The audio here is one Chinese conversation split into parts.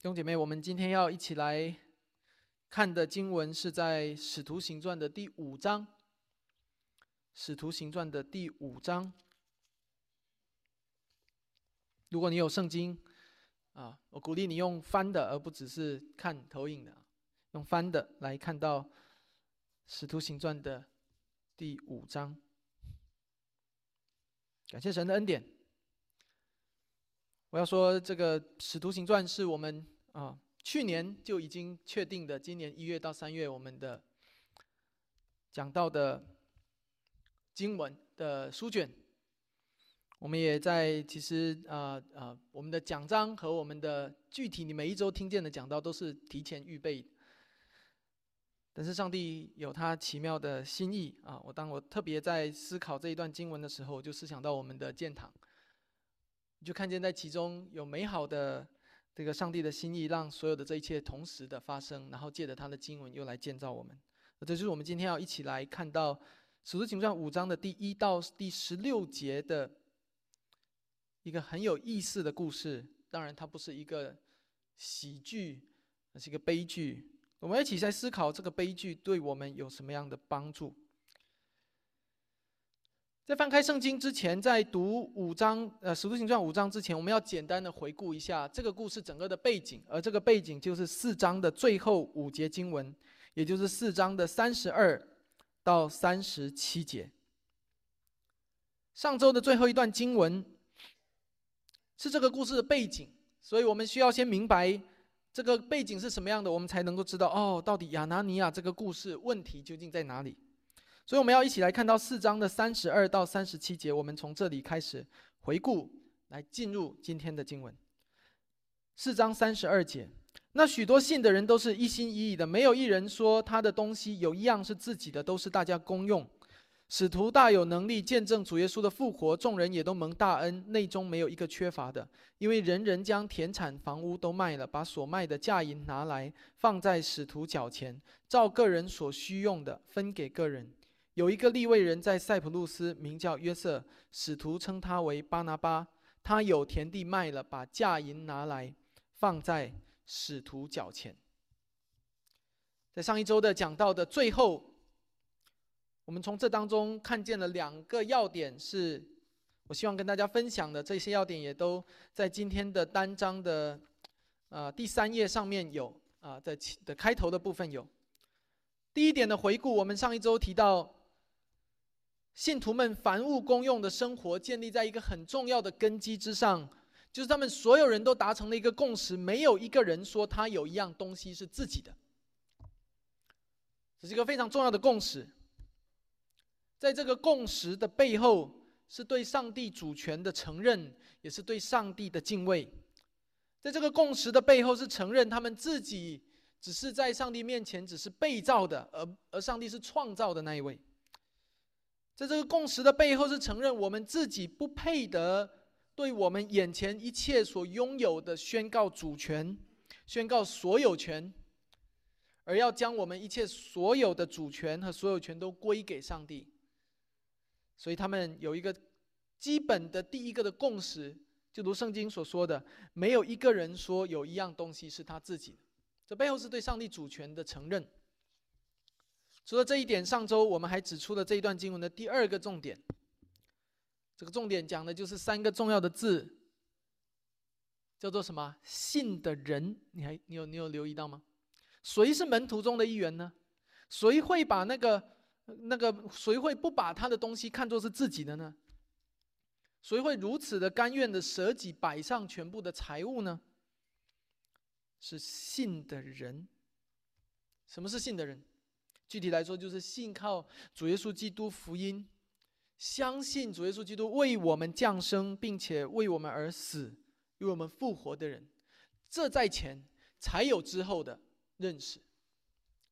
弟兄姐妹，我们今天要一起来看的经文是在《使徒行传》的第五章，《使徒行传》的第五章。如果你有圣经啊，我鼓励你用翻的，而不只是看投影的，用翻的来看到《使徒行传》的第五章。感谢神的恩典。我要说，这个《使徒行传》是我们啊去年就已经确定的，今年一月到三月我们的讲到的经文的书卷。我们也在其实啊啊，我们的讲章和我们的具体，你每一周听见的讲道都是提前预备。但是上帝有他奇妙的心意啊！我当我特别在思考这一段经文的时候，我就思想到我们的建堂。你就看见在其中有美好的这个上帝的心意，让所有的这一切同时的发生，然后借着他的经文又来建造我们。这就是我们今天要一起来看到《使徒行传》五章的第一到第十六节的一个很有意思的故事。当然，它不是一个喜剧，而是一个悲剧。我们一起在思考这个悲剧对我们有什么样的帮助。在翻开圣经之前，在读五章呃《使徒行传》五章之前，我们要简单的回顾一下这个故事整个的背景，而这个背景就是四章的最后五节经文，也就是四章的三十二到三十七节。上周的最后一段经文是这个故事的背景，所以我们需要先明白这个背景是什么样的，我们才能够知道哦，到底亚拿尼亚这个故事问题究竟在哪里。所以我们要一起来看到四章的三十二到三十七节，我们从这里开始回顾，来进入今天的经文。四章三十二节，那许多信的人都是一心一意的，没有一人说他的东西有一样是自己的，都是大家公用。使徒大有能力见证主耶稣的复活，众人也都蒙大恩，内中没有一个缺乏的，因为人人将田产房屋都卖了，把所卖的价银拿来放在使徒脚前，照个人所需用的分给个人。有一个利未人在塞浦路斯，名叫约瑟，使徒称他为巴拿巴。他有田地卖了，把价银拿来放在使徒脚前。在上一周的讲到的最后，我们从这当中看见了两个要点，是我希望跟大家分享的。这些要点也都在今天的单章的呃第三页上面有啊，在的开头的部分有。第一点的回顾，我们上一周提到。信徒们凡物公用的生活建立在一个很重要的根基之上，就是他们所有人都达成了一个共识，没有一个人说他有一样东西是自己的。这是一个非常重要的共识。在这个共识的背后，是对上帝主权的承认，也是对上帝的敬畏。在这个共识的背后，是承认他们自己只是在上帝面前只是被造的，而而上帝是创造的那一位。在这个共识的背后，是承认我们自己不配得对我们眼前一切所拥有的宣告主权、宣告所有权，而要将我们一切所有的主权和所有权都归给上帝。所以他们有一个基本的第一个的共识，就如圣经所说的，没有一个人说有一样东西是他自己的。这背后是对上帝主权的承认。除了这一点，上周我们还指出了这一段经文的第二个重点。这个重点讲的就是三个重要的字，叫做什么？信的人，你还你有你有留意到吗？谁是门徒中的一员呢？谁会把那个那个谁会不把他的东西看作是自己的呢？谁会如此的甘愿的舍己摆上全部的财物呢？是信的人。什么是信的人？具体来说，就是信靠主耶稣基督福音，相信主耶稣基督为我们降生，并且为我们而死，为我们复活的人。这在前，才有之后的认识。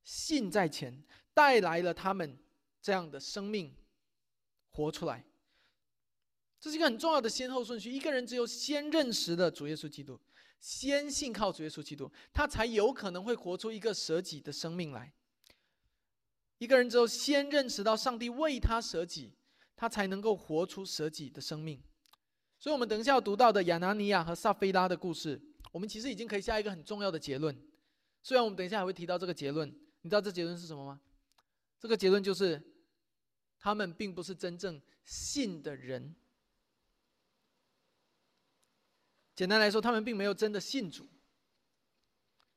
信在前，带来了他们这样的生命活出来。这是一个很重要的先后顺序。一个人只有先认识了主耶稣基督，先信靠主耶稣基督，他才有可能会活出一个舍己的生命来。一个人只有先认识到上帝为他舍己，他才能够活出舍己的生命。所以，我们等一下要读到的亚拿尼亚和撒菲拉的故事，我们其实已经可以下一个很重要的结论。虽然我们等一下还会提到这个结论，你知道这结论是什么吗？这个结论就是，他们并不是真正信的人。简单来说，他们并没有真的信主，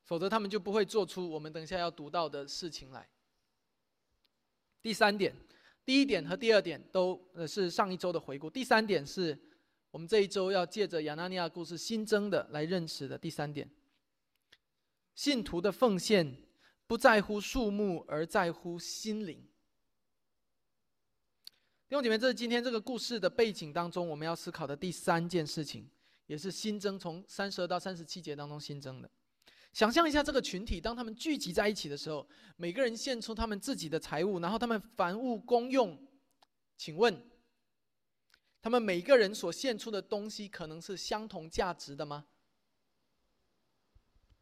否则他们就不会做出我们等一下要读到的事情来。第三点，第一点和第二点都呃是上一周的回顾。第三点是我们这一周要借着亚纳尼亚故事新增的来认识的第三点：信徒的奉献不在乎数目，而在乎心灵。弟兄姐妹，这是今天这个故事的背景当中我们要思考的第三件事情。也是新增，从三十二到三十七节当中新增的。想象一下这个群体，当他们聚集在一起的时候，每个人献出他们自己的财物，然后他们凡物公用。请问，他们每个人所献出的东西可能是相同价值的吗？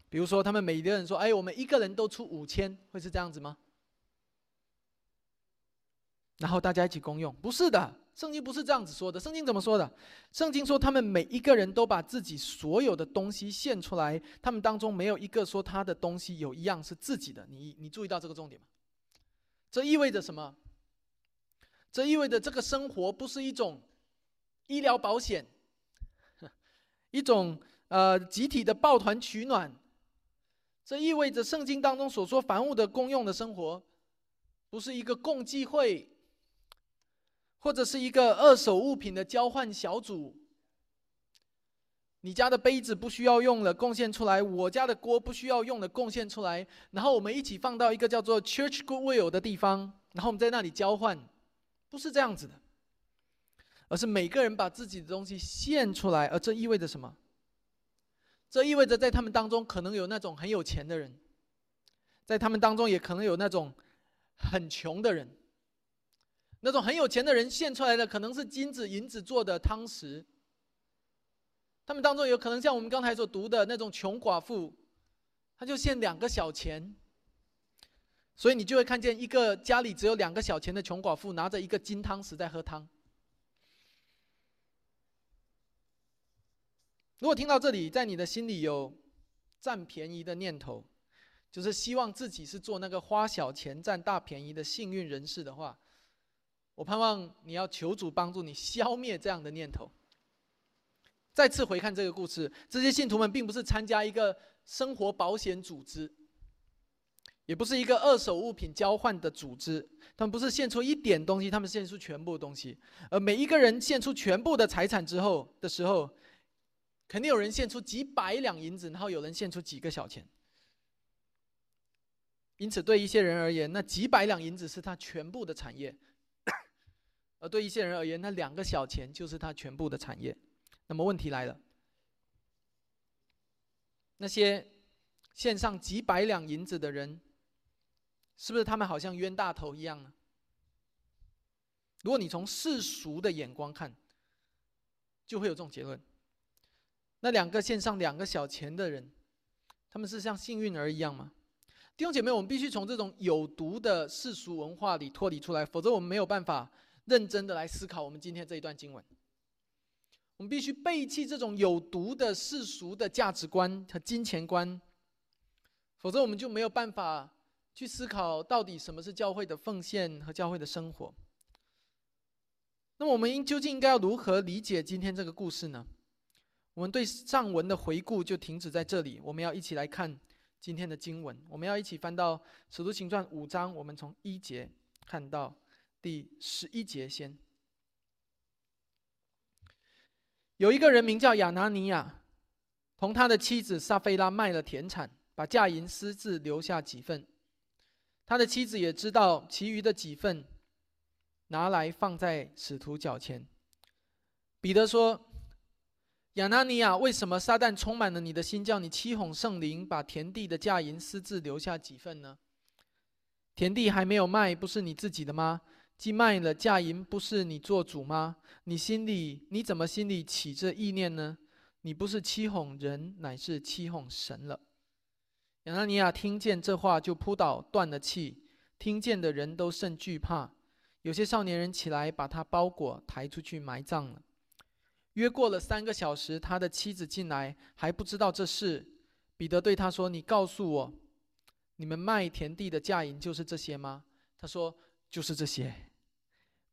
比如说，他们每个人说：“哎，我们一个人都出五千，会是这样子吗？”然后大家一起公用？不是的。圣经不是这样子说的。圣经怎么说的？圣经说他们每一个人都把自己所有的东西献出来，他们当中没有一个说他的东西有一样是自己的。你你注意到这个重点吗？这意味着什么？这意味着这个生活不是一种医疗保险，一种呃集体的抱团取暖。这意味着圣经当中所说凡物的公用的生活，不是一个共济会。或者是一个二手物品的交换小组，你家的杯子不需要用了，贡献出来；我家的锅不需要用了，贡献出来。然后我们一起放到一个叫做 Church Goodwill 的地方，然后我们在那里交换，不是这样子的，而是每个人把自己的东西献出来。而这意味着什么？这意味着在他们当中可能有那种很有钱的人，在他们当中也可能有那种很穷的人。那种很有钱的人献出来的可能是金子、银子做的汤匙。他们当中有可能像我们刚才所读的那种穷寡妇，他就献两个小钱。所以你就会看见一个家里只有两个小钱的穷寡妇拿着一个金汤匙在喝汤。如果听到这里，在你的心里有占便宜的念头，就是希望自己是做那个花小钱占大便宜的幸运人士的话。我盼望你要求主帮助你消灭这样的念头。再次回看这个故事，这些信徒们并不是参加一个生活保险组织，也不是一个二手物品交换的组织。他们不是献出一点东西，他们献出全部东西。而每一个人献出全部的财产之后的时候，肯定有人献出几百两银子，然后有人献出几个小钱。因此，对一些人而言，那几百两银子是他全部的产业。而对一些人而言，那两个小钱就是他全部的产业。那么问题来了：那些献上几百两银子的人，是不是他们好像冤大头一样呢？如果你从世俗的眼光看，就会有这种结论。那两个献上两个小钱的人，他们是像幸运儿一样吗？弟兄姐妹，我们必须从这种有毒的世俗文化里脱离出来，否则我们没有办法。认真的来思考我们今天这一段经文，我们必须背弃这种有毒的世俗的价值观和金钱观，否则我们就没有办法去思考到底什么是教会的奉献和教会的生活。那么我们应究竟应该要如何理解今天这个故事呢？我们对上文的回顾就停止在这里，我们要一起来看今天的经文，我们要一起翻到《使徒行传》五章，我们从一节看到。第十一节先，有一个人名叫亚拿尼亚，同他的妻子撒菲拉卖了田产，把价银私自留下几份。他的妻子也知道，其余的几份拿来放在使徒脚前。彼得说：“亚拿尼亚，为什么撒旦充满了你的心，叫你欺哄圣灵，把田地的价银私自留下几份呢？田地还没有卖，不是你自己的吗？”既卖了价银，不是你做主吗？你心里你怎么心里起这意念呢？你不是欺哄人，乃是欺哄神了。亚拿尼亚听见这话，就扑倒断了气。听见的人都甚惧怕。有些少年人起来，把他包裹抬出去埋葬了。约过了三个小时，他的妻子进来，还不知道这事。彼得对他说：“你告诉我，你们卖田地的价银就是这些吗？”他说：“就是这些。”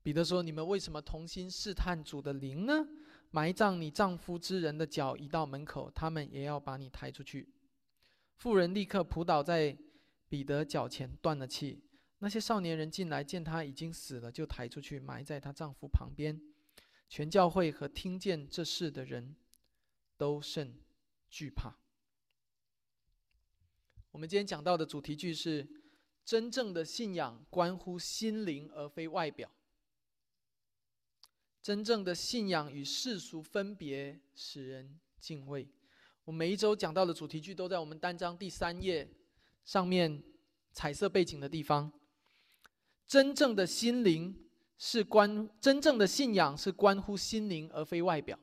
彼得说：“你们为什么同心试探主的灵呢？埋葬你丈夫之人的脚一到门口，他们也要把你抬出去。”妇人立刻扑倒在彼得脚前，断了气。那些少年人进来，见他已经死了，就抬出去埋在她丈夫旁边。全教会和听见这事的人都甚惧怕。我们今天讲到的主题句是：真正的信仰关乎心灵，而非外表。真正的信仰与世俗分别，使人敬畏。我每一周讲到的主题句都在我们单章第三页上面彩色背景的地方。真正的心灵。是关真正的信仰是关乎心灵而非外表。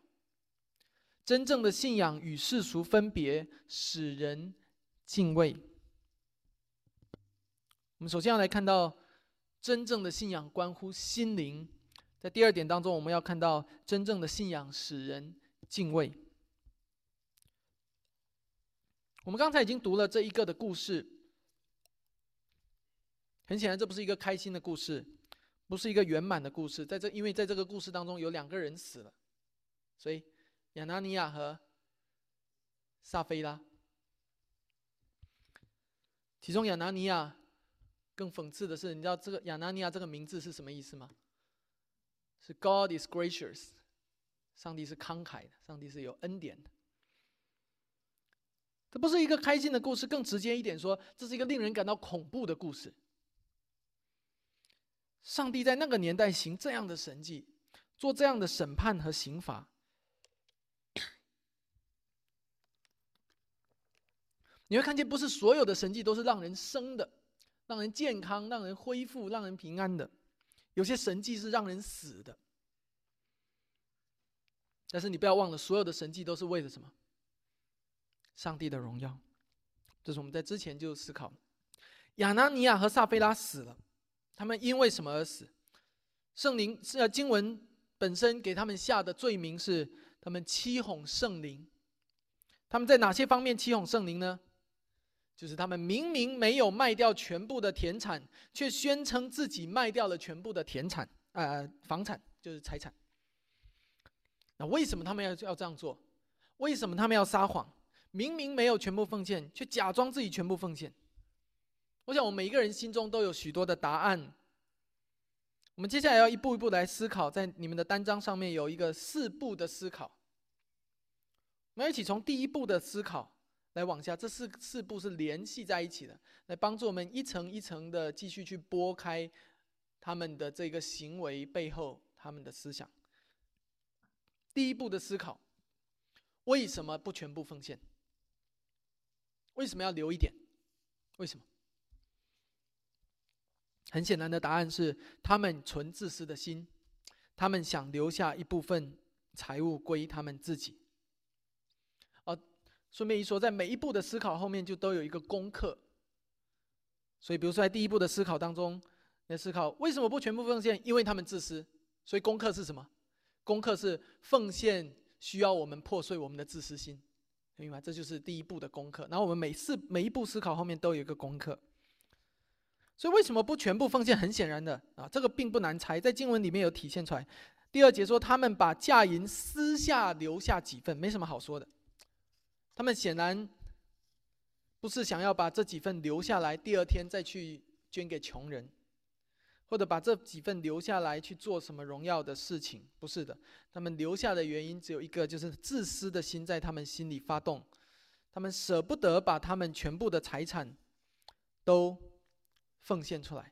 真正的信仰与世俗分别，使人敬畏。我们首先要来看到真正的信仰关乎心灵，在第二点当中，我们要看到真正的信仰使人敬畏。我们刚才已经读了这一个的故事，很显然这不是一个开心的故事。不是一个圆满的故事，在这，因为在这个故事当中有两个人死了，所以亚拿尼亚和撒菲拉，其中亚拿尼亚更讽刺的是，你知道这个亚拿尼亚这个名字是什么意思吗？是 God is gracious，上帝是慷慨的，上帝是有恩典的。这不是一个开心的故事，更直接一点说，这是一个令人感到恐怖的故事。上帝在那个年代行这样的神迹，做这样的审判和刑罚，你会看见，不是所有的神迹都是让人生的、让人健康、让人恢复、让人平安的，有些神迹是让人死的。但是你不要忘了，所有的神迹都是为了什么？上帝的荣耀。这是我们在之前就思考，亚拿尼亚和撒菲拉死了。他们因为什么而死？圣灵是呃经文本身给他们下的罪名是他们欺哄圣灵。他们在哪些方面欺哄圣灵呢？就是他们明明没有卖掉全部的田产，却宣称自己卖掉了全部的田产，呃，房产就是财产。那为什么他们要要这样做？为什么他们要撒谎？明明没有全部奉献，却假装自己全部奉献。我想，我们每一个人心中都有许多的答案。我们接下来要一步一步来思考，在你们的单章上面有一个四步的思考。我们一起从第一步的思考来往下，这四四步是联系在一起的，来帮助我们一层一层的继续去拨开他们的这个行为背后他们的思想。第一步的思考：为什么不全部奉献？为什么要留一点？为什么？很显然的答案是，他们存自私的心，他们想留下一部分财物归他们自己。顺便一说，在每一步的思考后面就都有一个功课。所以，比如说在第一步的思考当中，来思考为什么不全部奉献？因为他们自私。所以功课是什么？功课是奉献需要我们破碎我们的自私心，明白？这就是第一步的功课。然后我们每次每一步思考后面都有一个功课。所以为什么不全部奉献？很显然的啊，这个并不难猜，在经文里面有体现出来。第二节说，他们把嫁银私下留下几份，没什么好说的。他们显然不是想要把这几份留下来，第二天再去捐给穷人，或者把这几份留下来去做什么荣耀的事情，不是的。他们留下的原因只有一个，就是自私的心在他们心里发动，他们舍不得把他们全部的财产都。奉献出来，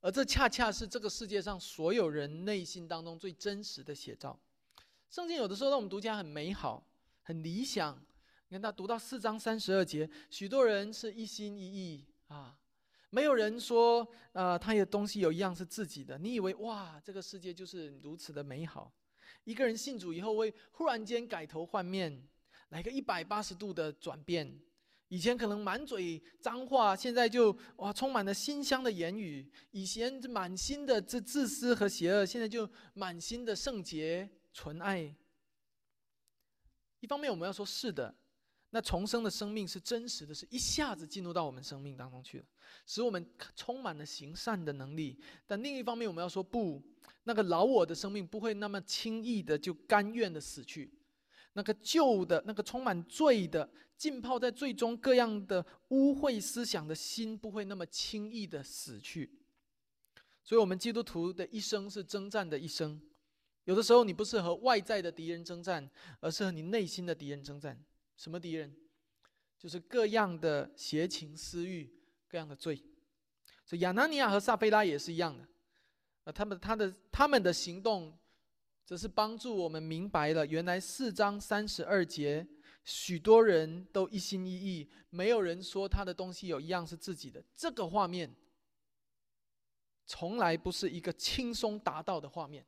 而这恰恰是这个世界上所有人内心当中最真实的写照。圣经有的时候让我们读起来很美好、很理想。看他读到四章三十二节，许多人是一心一意啊，没有人说啊，他有东西有一样是自己的。你以为哇，这个世界就是如此的美好？一个人信主以后会忽然间改头换面，来个一百八十度的转变。以前可能满嘴脏话，现在就哇充满了馨香的言语；以前满心的这自私和邪恶，现在就满心的圣洁纯爱。一方面我们要说是的，那重生的生命是真实的，是一下子进入到我们生命当中去了，使我们充满了行善的能力。但另一方面，我们要说不，那个老我的生命不会那么轻易的就甘愿的死去，那个旧的、那个充满罪的、浸泡在最终各样的污秽思想的心，不会那么轻易的死去。所以，我们基督徒的一生是征战的一生。有的时候，你不是和外在的敌人征战，而是和你内心的敌人征战。什么敌人？就是各样的邪情私欲，各样的罪。所以亚拿尼亚和撒菲拉也是一样的。呃，他们他的他们的行动，则是帮助我们明白了，原来四章三十二节，许多人都一心一意，没有人说他的东西有一样是自己的。这个画面，从来不是一个轻松达到的画面。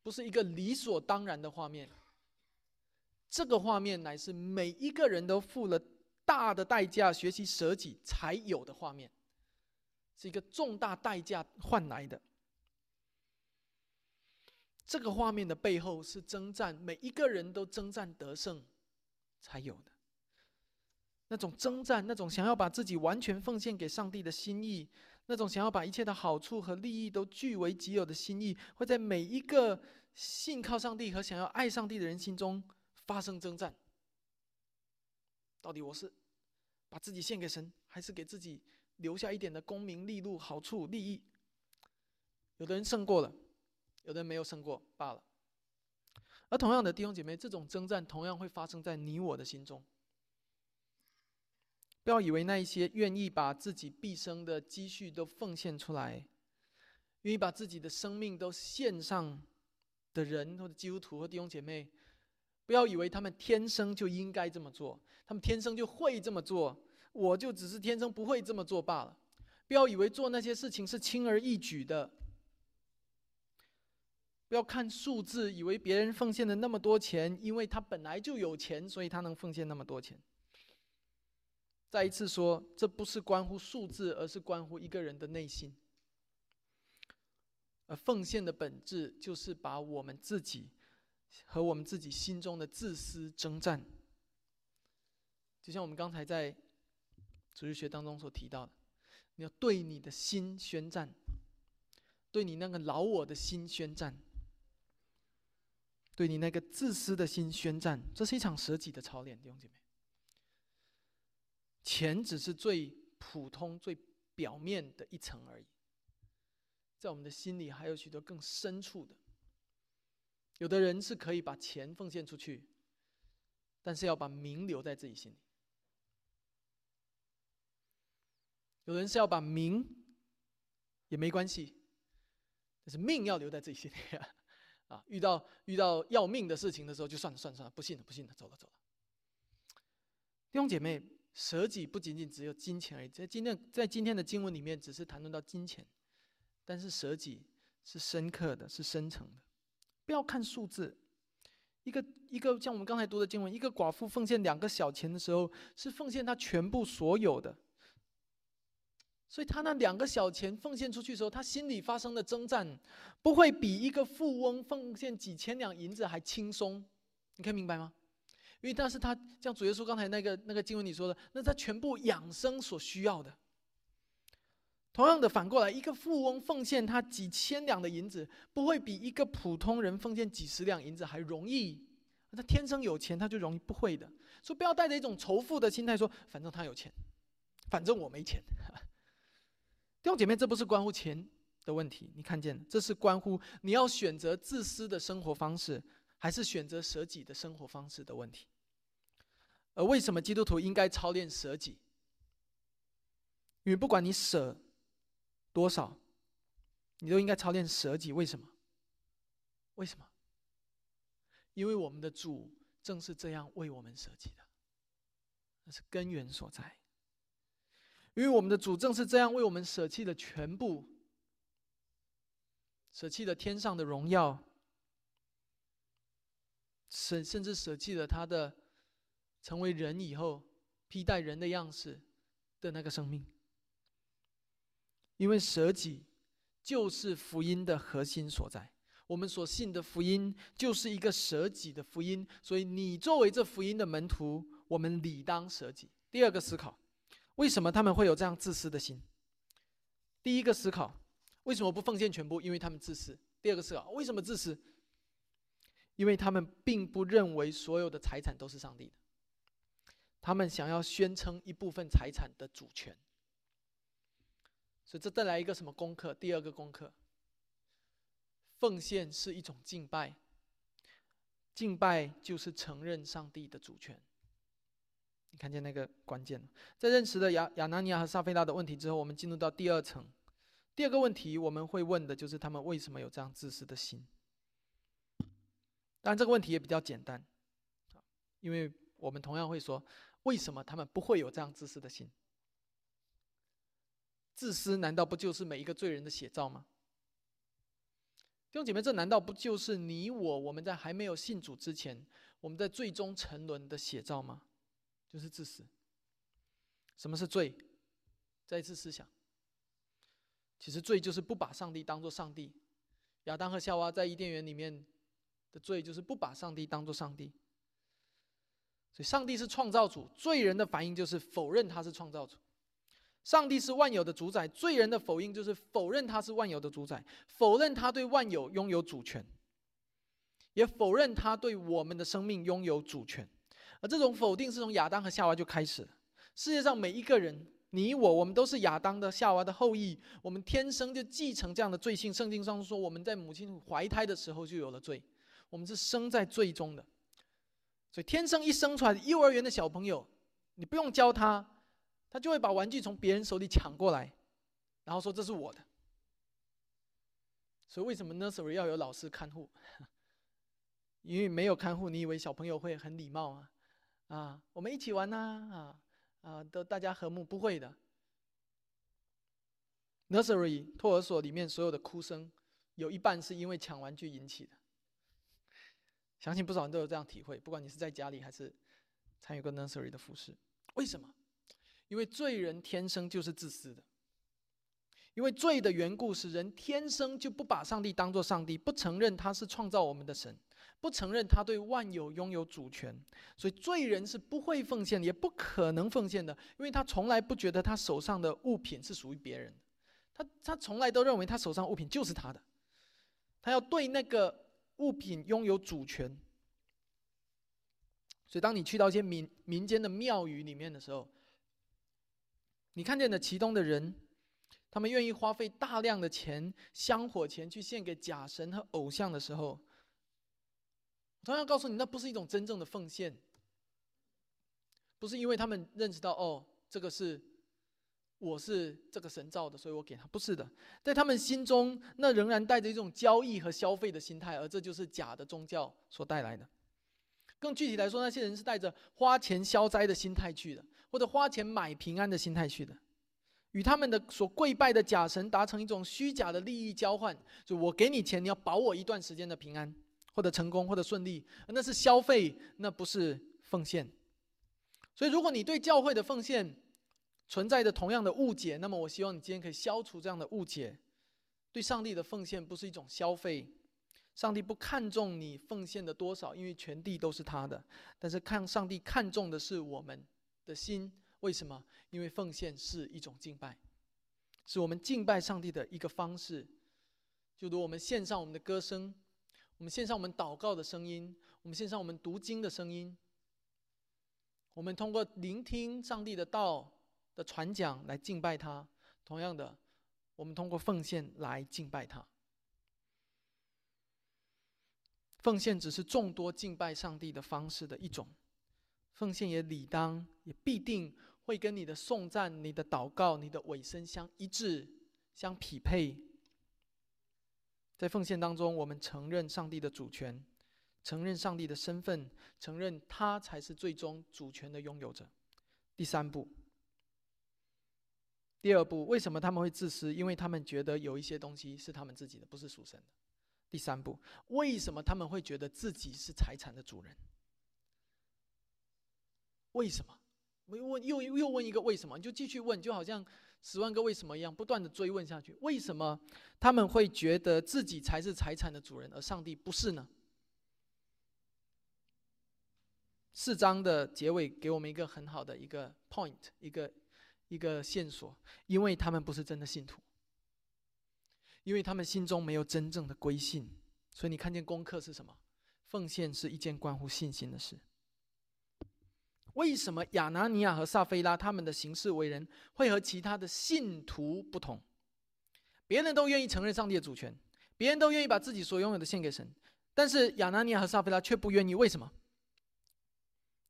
不是一个理所当然的画面，这个画面乃是每一个人都付了大的代价学习舍己才有的画面，是一个重大代价换来的。这个画面的背后是征战，每一个人都征战得胜才有的。那种征战，那种想要把自己完全奉献给上帝的心意。那种想要把一切的好处和利益都据为己有的心意，会在每一个信靠上帝和想要爱上帝的人心中发生征战。到底我是把自己献给神，还是给自己留下一点的功名利禄、好处利益？有的人胜过了，有的人没有胜过罢了。而同样的弟兄姐妹，这种征战同样会发生在你我的心中。不要以为那一些愿意把自己毕生的积蓄都奉献出来，愿意把自己的生命都献上的人，或者基督徒和弟兄姐妹，不要以为他们天生就应该这么做，他们天生就会这么做，我就只是天生不会这么做罢了。不要以为做那些事情是轻而易举的，不要看数字，以为别人奉献了那么多钱，因为他本来就有钱，所以他能奉献那么多钱。再一次说，这不是关乎数字，而是关乎一个人的内心。而奉献的本质，就是把我们自己和我们自己心中的自私征战。就像我们刚才在主日学当中所提到的，你要对你的心宣战，对你那个老我的心宣战，对你那个自私的心宣战。这是一场舍己的操练，弟兄姐妹。钱只是最普通、最表面的一层而已，在我们的心里还有许多更深处的。有的人是可以把钱奉献出去，但是要把名留在自己心里；有人是要把名也没关系，但是命要留在自己心里啊！啊，遇到遇到要命的事情的时候，就算了算了算了，不信了不信了，走了走了。弟兄姐妹。舍己不仅仅只有金钱而已，在今天在今天的经文里面，只是谈论到金钱，但是舍己是深刻的，是深层的。不要看数字，一个一个像我们刚才读的经文，一个寡妇奉献两个小钱的时候，是奉献她全部所有的。所以她那两个小钱奉献出去的时候，她心里发生的征战，不会比一个富翁奉献几千两银子还轻松。你可以明白吗？因为但是他像主耶稣刚才那个那个经文里说的，那他全部养生所需要的。同样的，反过来，一个富翁奉献他几千两的银子，不会比一个普通人奉献几十两银子还容易。他天生有钱，他就容易不会的。所以不要带着一种仇富的心态说，反正他有钱，反正我没钱。弟兄姐妹，这不是关乎钱的问题，你看见，这是关乎你要选择自私的生活方式。还是选择舍己的生活方式的问题。而为什么基督徒应该操练舍己？因为不管你舍多少，你都应该操练舍己。为什么？为什么？因为我们的主正是这样为我们舍己的，那是根源所在。因为我们的主正是这样为我们舍弃了全部，舍弃了天上的荣耀。甚甚至舍弃了他的成为人以后披戴人的样式的那个生命，因为舍己就是福音的核心所在。我们所信的福音就是一个舍己的福音，所以你作为这福音的门徒，我们理当舍己。第二个思考，为什么他们会有这样自私的心？第一个思考，为什么不奉献全部？因为他们自私。第二个思考，为什么自私？因为他们并不认为所有的财产都是上帝的，他们想要宣称一部分财产的主权。所以这带来一个什么功课？第二个功课。奉献是一种敬拜，敬拜就是承认上帝的主权。你看见那个关键在认识了亚亚拿尼亚和撒菲拉的问题之后，我们进入到第二层。第二个问题我们会问的就是他们为什么有这样自私的心。当然这个问题也比较简单，因为我们同样会说，为什么他们不会有这样自私的心？自私难道不就是每一个罪人的写照吗？弟兄姐妹，这难道不就是你我我们在还没有信主之前，我们在最终沉沦的写照吗？就是自私。什么是罪？再一次思想。其实罪就是不把上帝当做上帝。亚当和夏娃在伊甸园里面的罪就是不把上帝当做上帝。所以，上帝是创造主，罪人的反应就是否认他是创造主。上帝是万有的主宰，罪人的否应就是否认他是万有的主宰，否认他对万有拥有主权，也否认他对我们的生命拥有主权。而这种否定是从亚当和夏娃就开始。世界上每一个人，你我，我们都是亚当的、夏娃的后裔，我们天生就继承这样的罪性。圣经上说，我们在母亲怀胎的时候就有了罪，我们是生在罪中的。所以天生一生出来，幼儿园的小朋友，你不用教他。他就会把玩具从别人手里抢过来，然后说这是我的。所以为什么 nursery 要有老师看护？因为没有看护，你以为小朋友会很礼貌啊？啊，我们一起玩呐，啊啊，都大家和睦，不会的。nursery 托儿所里面所有的哭声，有一半是因为抢玩具引起的。相信不少人都有这样体会，不管你是在家里还是参与过 nursery 的服饰，为什么？因为罪人天生就是自私的，因为罪的缘故，使人天生就不把上帝当作上帝，不承认他是创造我们的神，不承认他对万有拥有主权，所以罪人是不会奉献，也不可能奉献的，因为他从来不觉得他手上的物品是属于别人的，他他从来都认为他手上物品就是他的，他要对那个物品拥有主权。所以，当你去到一些民民间的庙宇里面的时候，你看见的其中的人，他们愿意花费大量的钱、香火钱去献给假神和偶像的时候，同样告诉你，那不是一种真正的奉献，不是因为他们认识到哦，这个是我是这个神造的，所以我给他，不是的，在他们心中，那仍然带着一种交易和消费的心态，而这就是假的宗教所带来的。更具体来说，那些人是带着花钱消灾的心态去的。或者花钱买平安的心态去的，与他们的所跪拜的假神达成一种虚假的利益交换，就我给你钱，你要保我一段时间的平安，或者成功，或者顺利，那是消费，那不是奉献。所以，如果你对教会的奉献存在着同样的误解，那么我希望你今天可以消除这样的误解。对上帝的奉献不是一种消费，上帝不看重你奉献的多少，因为全地都是他的。但是看上帝看重的是我们。的心为什么？因为奉献是一种敬拜，是我们敬拜上帝的一个方式。就如我们献上我们的歌声，我们献上我们祷告的声音，我们献上我们读经的声音，我们通过聆听上帝的道的传讲来敬拜他。同样的，我们通过奉献来敬拜他。奉献只是众多敬拜上帝的方式的一种。奉献也理当，也必定会跟你的颂赞、你的祷告、你的尾声相一致、相匹配。在奉献当中，我们承认上帝的主权，承认上帝的身份，承认他才是最终主权的拥有者。第三步，第二步，为什么他们会自私？因为他们觉得有一些东西是他们自己的，不是属神的。第三步，为什么他们会觉得自己是财产的主人？为什么？我又问，又又问一个为什么？你就继续问，就好像十万个为什么一样，不断的追问下去。为什么他们会觉得自己才是财产的主人，而上帝不是呢？四章的结尾给我们一个很好的一个 point，一个一个线索，因为他们不是真的信徒，因为他们心中没有真正的归信，所以你看见功课是什么？奉献是一件关乎信心的事。为什么亚拿尼亚和撒菲拉他们的行事为人会和其他的信徒不同？别人都愿意承认上帝的主权，别人都愿意把自己所拥有的献给神，但是亚拿尼亚和撒菲拉却不愿意，为什么？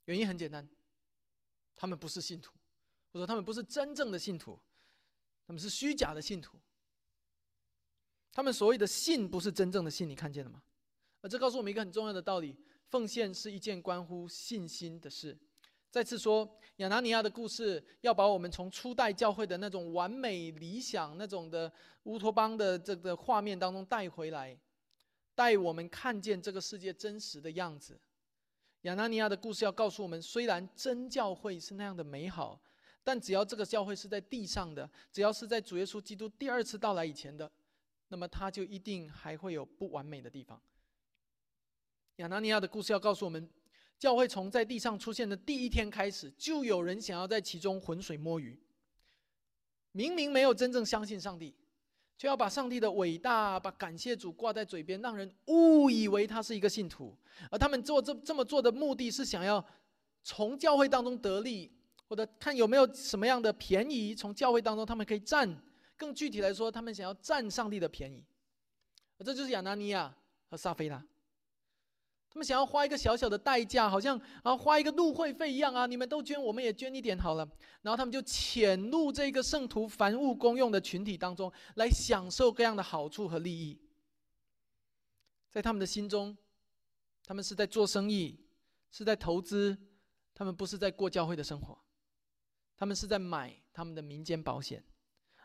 原因很简单，他们不是信徒，或者说他们不是真正的信徒，他们是虚假的信徒。他们所谓的信不是真正的信，你看见了吗？而这告诉我们一个很重要的道理：奉献是一件关乎信心的事。再次说，亚拿尼亚的故事要把我们从初代教会的那种完美理想、那种的乌托邦的这个画面当中带回来，带我们看见这个世界真实的样子。亚拿尼亚的故事要告诉我们：虽然真教会是那样的美好，但只要这个教会是在地上的，只要是在主耶稣基督第二次到来以前的，那么它就一定还会有不完美的地方。亚拿尼亚的故事要告诉我们：教会从在地上出现的第一天开始，就有人想要在其中浑水摸鱼，明明没有真正相信上帝。却要把上帝的伟大、把感谢主挂在嘴边，让人误以为他是一个信徒。而他们做这这么做的目的是想要从教会当中得利，或者看有没有什么样的便宜从教会当中他们可以占。更具体来说，他们想要占上帝的便宜。这就是亚拿尼亚和撒菲拉。他们想要花一个小小的代价，好像啊花一个入会费一样啊，你们都捐，我们也捐一点好了。然后他们就潜入这个圣徒凡物公用的群体当中，来享受各样的好处和利益。在他们的心中，他们是在做生意，是在投资，他们不是在过教会的生活，他们是在买他们的民间保险。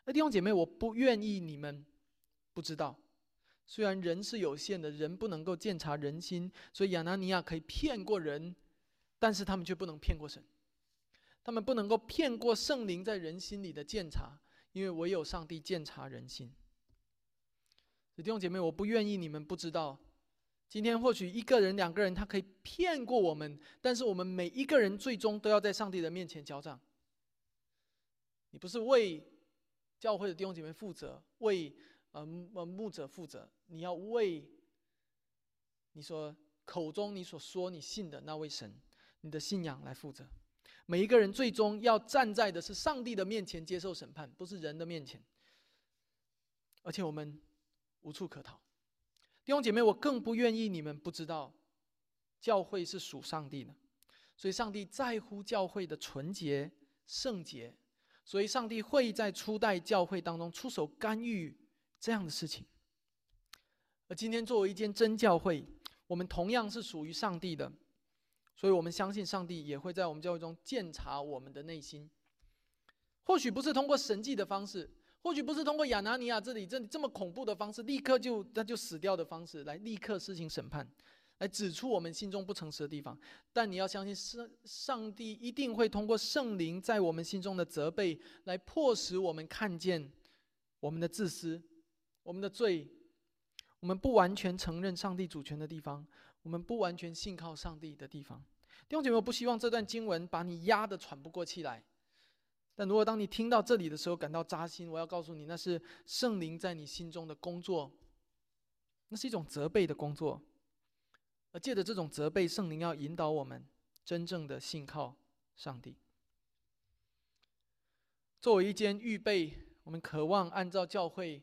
那弟兄姐妹，我不愿意你们不知道。虽然人是有限的，人不能够鉴察人心，所以亚拿尼亚可以骗过人，但是他们却不能骗过神。他们不能够骗过圣灵在人心里的鉴察，因为唯有上帝鉴察人心。弟兄姐妹，我不愿意你们不知道。今天或许一个人、两个人他可以骗过我们，但是我们每一个人最终都要在上帝的面前交账。你不是为教会的弟兄姐妹负责，为。呃，呃，牧者负责，你要为你所口中你所说你信的那位神，你的信仰来负责。每一个人最终要站在的是上帝的面前接受审判，不是人的面前。而且我们无处可逃。弟兄姐妹，我更不愿意你们不知道，教会是属上帝的，所以上帝在乎教会的纯洁圣洁，所以上帝会在初代教会当中出手干预。这样的事情，而今天作为一间真教会，我们同样是属于上帝的，所以我们相信上帝也会在我们教会中鉴察我们的内心。或许不是通过神迹的方式，或许不是通过亚拿尼亚这里这这么恐怖的方式，立刻就他就死掉的方式来立刻施行审判，来指出我们心中不诚实的地方。但你要相信，上上帝一定会通过圣灵在我们心中的责备，来迫使我们看见我们的自私。我们的罪，我们不完全承认上帝主权的地方，我们不完全信靠上帝的地方。弟兄姐妹，我不希望这段经文把你压得喘不过气来。但如果当你听到这里的时候感到扎心，我要告诉你，那是圣灵在你心中的工作，那是一种责备的工作。而借着这种责备，圣灵要引导我们真正的信靠上帝。作为一间预备，我们渴望按照教会。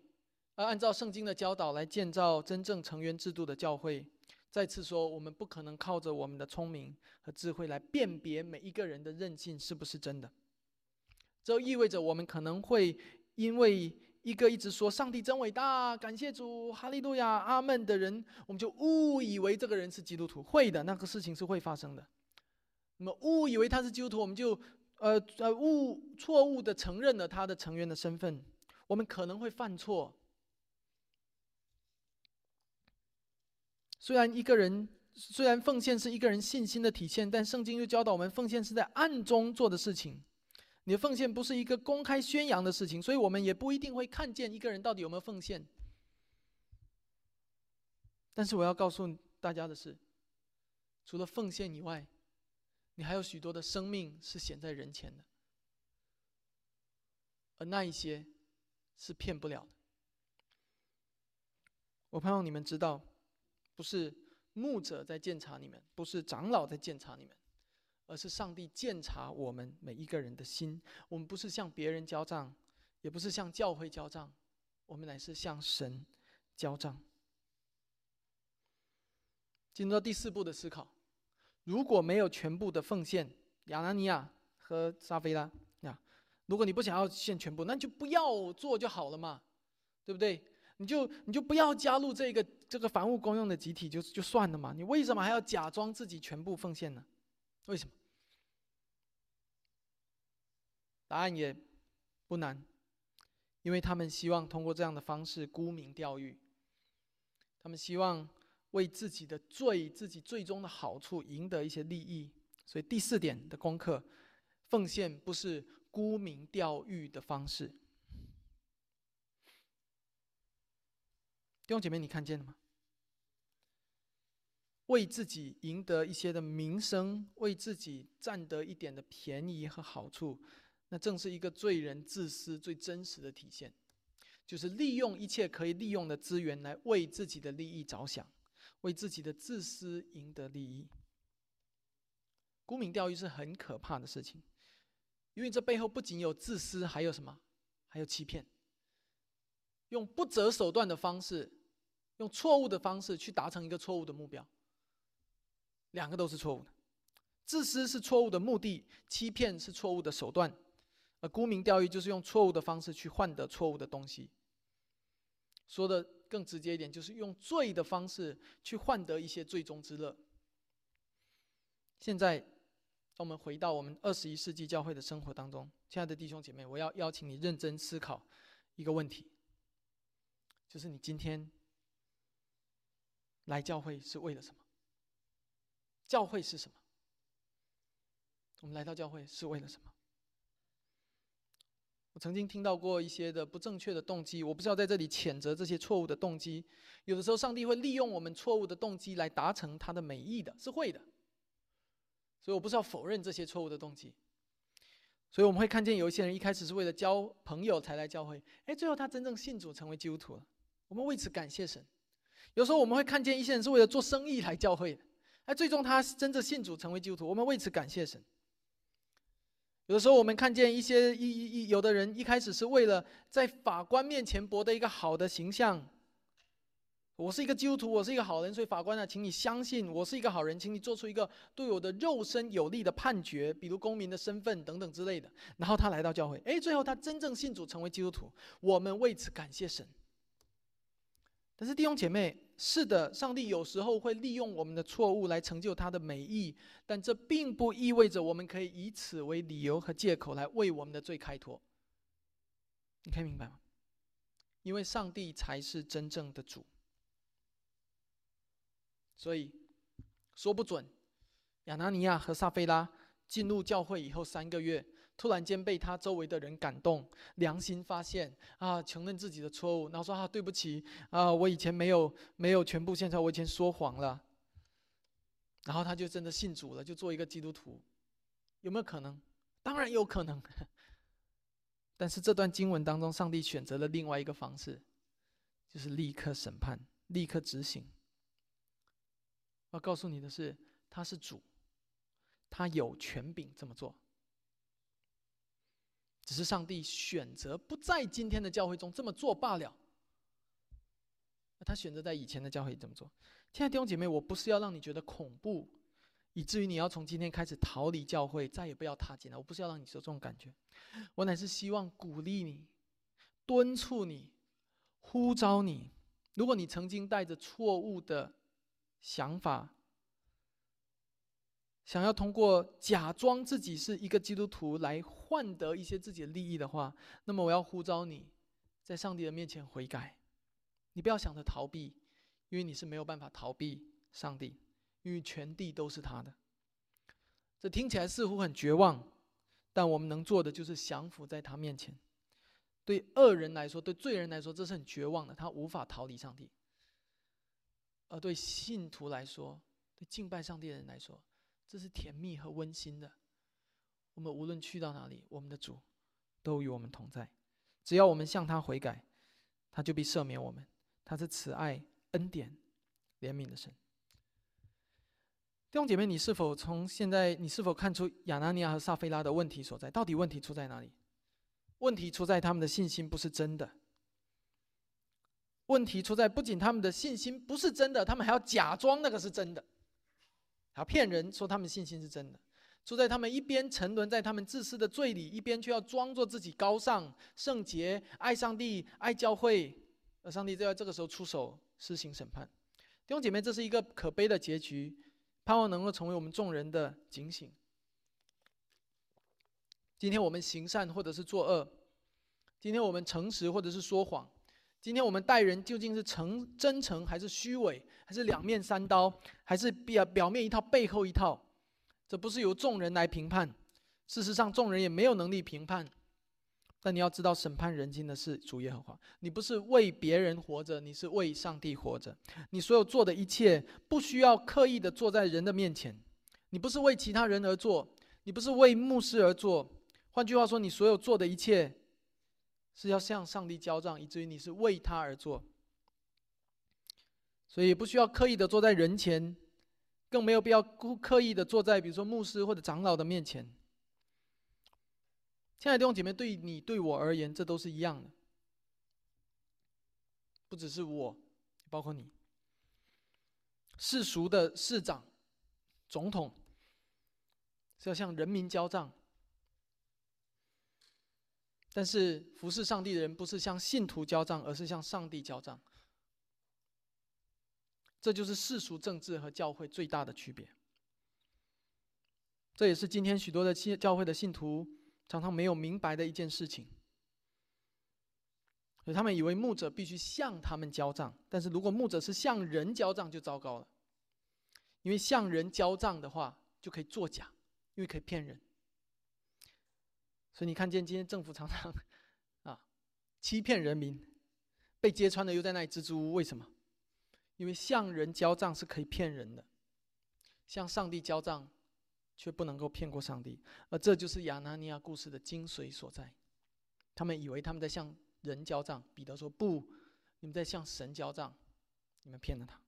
按照圣经的教导来建造真正成员制度的教会，再次说，我们不可能靠着我们的聪明和智慧来辨别每一个人的韧性是不是真的。这意味着我们可能会因为一个一直说上帝真伟大、感谢主、哈利路亚、阿门的人，我们就误以为这个人是基督徒。会的，那个事情是会发生的。那么误以为他是基督徒，我们就呃呃误错误的承认了他的成员的身份。我们可能会犯错。虽然一个人虽然奉献是一个人信心的体现，但圣经又教导我们，奉献是在暗中做的事情。你的奉献不是一个公开宣扬的事情，所以我们也不一定会看见一个人到底有没有奉献。但是我要告诉大家的是，除了奉献以外，你还有许多的生命是显在人前的，而那一些是骗不了的。我盼望你们知道，不是牧者在监察你们，不是长老在监察你们。而是上帝鉴察我们每一个人的心。我们不是向别人交账，也不是向教会交账，我们乃是向神交账。进入到第四步的思考：如果没有全部的奉献，亚拿尼亚和撒菲拉呀，如果你不想要献全部，那就不要做就好了嘛，对不对？你就你就不要加入这个这个凡物公用的集体，就就算了嘛。你为什么还要假装自己全部奉献呢？为什么？答案也不难，因为他们希望通过这样的方式沽名钓誉，他们希望为自己的罪、自己最终的好处赢得一些利益。所以第四点的功课，奉献不是沽名钓誉的方式。弟兄姐妹，你看见了吗？为自己赢得一些的名声，为自己占得一点的便宜和好处。那正是一个罪人自私最真实的体现，就是利用一切可以利用的资源来为自己的利益着想，为自己的自私赢得利益。沽名钓誉是很可怕的事情，因为这背后不仅有自私，还有什么？还有欺骗。用不择手段的方式，用错误的方式去达成一个错误的目标，两个都是错误的。自私是错误的目的，欺骗是错误的手段。而沽名钓誉就是用错误的方式去换得错误的东西。说的更直接一点，就是用罪的方式去换得一些最终之乐。现在，我们回到我们二十一世纪教会的生活当中，亲爱的弟兄姐妹，我要邀请你认真思考一个问题，就是你今天来教会是为了什么？教会是什么？我们来到教会是为了什么？我曾经听到过一些的不正确的动机，我不是要在这里谴责这些错误的动机。有的时候，上帝会利用我们错误的动机来达成他的美意的，是会的。所以我不是要否认这些错误的动机。所以我们会看见有一些人一开始是为了交朋友才来教会，哎，最后他真正信主成为基督徒了。我们为此感谢神。有时候我们会看见一些人是为了做生意来教会的，哎，最终他真正信主成为基督徒，我们为此感谢神。有的时候，我们看见一些一一一有的人一开始是为了在法官面前博得一个好的形象。我是一个基督徒，我是一个好人，所以法官呢，请你相信我是一个好人，请你做出一个对我的肉身有利的判决，比如公民的身份等等之类的。然后他来到教会，哎，最后他真正信主成为基督徒，我们为此感谢神。但是弟兄姐妹，是的，上帝有时候会利用我们的错误来成就他的美意，但这并不意味着我们可以以此为理由和借口来为我们的罪开脱。你可以明白吗？因为上帝才是真正的主，所以说不准亚拿尼亚和撒菲拉进入教会以后三个月。突然间被他周围的人感动，良心发现啊，承认自己的错误，然后说啊，对不起啊，我以前没有没有全部献出，我以前说谎了。然后他就真的信主了，就做一个基督徒，有没有可能？当然有可能。但是这段经文当中，上帝选择了另外一个方式，就是立刻审判，立刻执行。要告诉你的是，他是主，他有权柄这么做。只是上帝选择不在今天的教会中这么做罢了。他选择在以前的教会这么做。亲爱的弟兄姐妹，我不是要让你觉得恐怖，以至于你要从今天开始逃离教会，再也不要踏进来。我不是要让你有这种感觉，我乃是希望鼓励你、敦促你、呼召你。如果你曾经带着错误的想法，想要通过假装自己是一个基督徒来换得一些自己的利益的话，那么我要呼召你，在上帝的面前悔改。你不要想着逃避，因为你是没有办法逃避上帝，因为全地都是他的。这听起来似乎很绝望，但我们能做的就是降服在他面前。对恶人来说，对罪人来说，这是很绝望的，他无法逃离上帝；而对信徒来说，对敬拜上帝的人来说，这是甜蜜和温馨的。我们无论去到哪里，我们的主都与我们同在。只要我们向他悔改，他就必赦免我们。他是慈爱、恩典、怜悯的神。弟兄姐妹，你是否从现在，你是否看出亚拿尼亚和撒菲拉的问题所在？到底问题出在哪里？问题出在他们的信心不是真的。问题出在不仅他们的信心不是真的，他们还要假装那个是真的，还要骗人说他们信心是真的。出在他们一边沉沦在他们自私的罪里，一边却要装作自己高尚、圣洁、爱上帝、爱教会，而上帝就在这个时候出手施行审判。弟兄姐妹，这是一个可悲的结局。盼望能够成为我们众人的警醒。今天我们行善或者是作恶，今天我们诚实或者是说谎，今天我们待人究竟是诚真诚还是虚伪，还是两面三刀，还是表表面一套背后一套？这不是由众人来评判，事实上众人也没有能力评判。但你要知道，审判人心的是主耶和华。你不是为别人活着，你是为上帝活着。你所有做的一切，不需要刻意的坐在人的面前。你不是为其他人而做，你不是为牧师而做。换句话说，你所有做的一切，是要向上帝交账，以至于你是为他而做。所以不需要刻意的坐在人前，更没有必要刻意的坐在比如说牧师或者长老的面前。亲爱的弟兄姐妹，对你对我而言，这都是一样的。不只是我，包括你。世俗的市长、总统是要向人民交账，但是服侍上帝的人不是向信徒交账，而是向上帝交账。这就是世俗政治和教会最大的区别。这也是今天许多的信教会的信徒。常常没有明白的一件事情，所以他们以为牧者必须向他们交账，但是如果牧者是向人交账，就糟糕了。因为向人交账的话，就可以作假，因为可以骗人。所以你看见今天政府常常啊欺骗人民，被揭穿的又在那里支支吾吾，为什么？因为向人交账是可以骗人的，向上帝交账。却不能够骗过上帝，而这就是亚拿尼亚故事的精髓所在。他们以为他们在向人交账，彼得说：“不，你们在向神交账，你们骗了他。”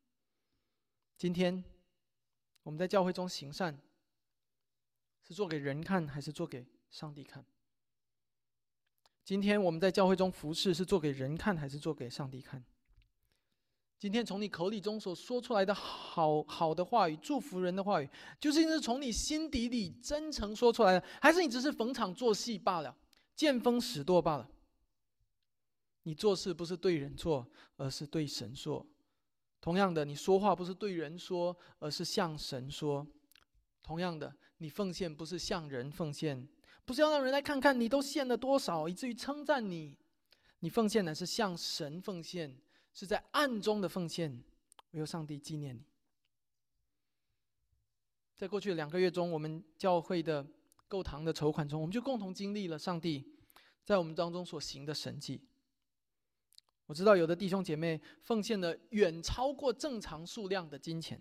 今天我们在教会中行善，是做给人看还是做给上帝看？今天我们在教会中服侍，是做给人看还是做给上帝看？今天从你口里中所说出来的好好的话语，祝福人的话语，究竟是从你心底里真诚说出来的，还是你只是逢场作戏罢了，见风使舵罢了？你做事不是对人做，而是对神说；同样的，你说话不是对人说，而是向神说；同样的，你奉献不是向人奉献，不是要让人来看看你都献了多少，以至于称赞你。你奉献的是向神奉献。是在暗中的奉献，唯有上帝纪念你。在过去两个月中，我们教会的购堂的筹款中，我们就共同经历了上帝在我们当中所行的神迹。我知道有的弟兄姐妹奉献了远超过正常数量的金钱，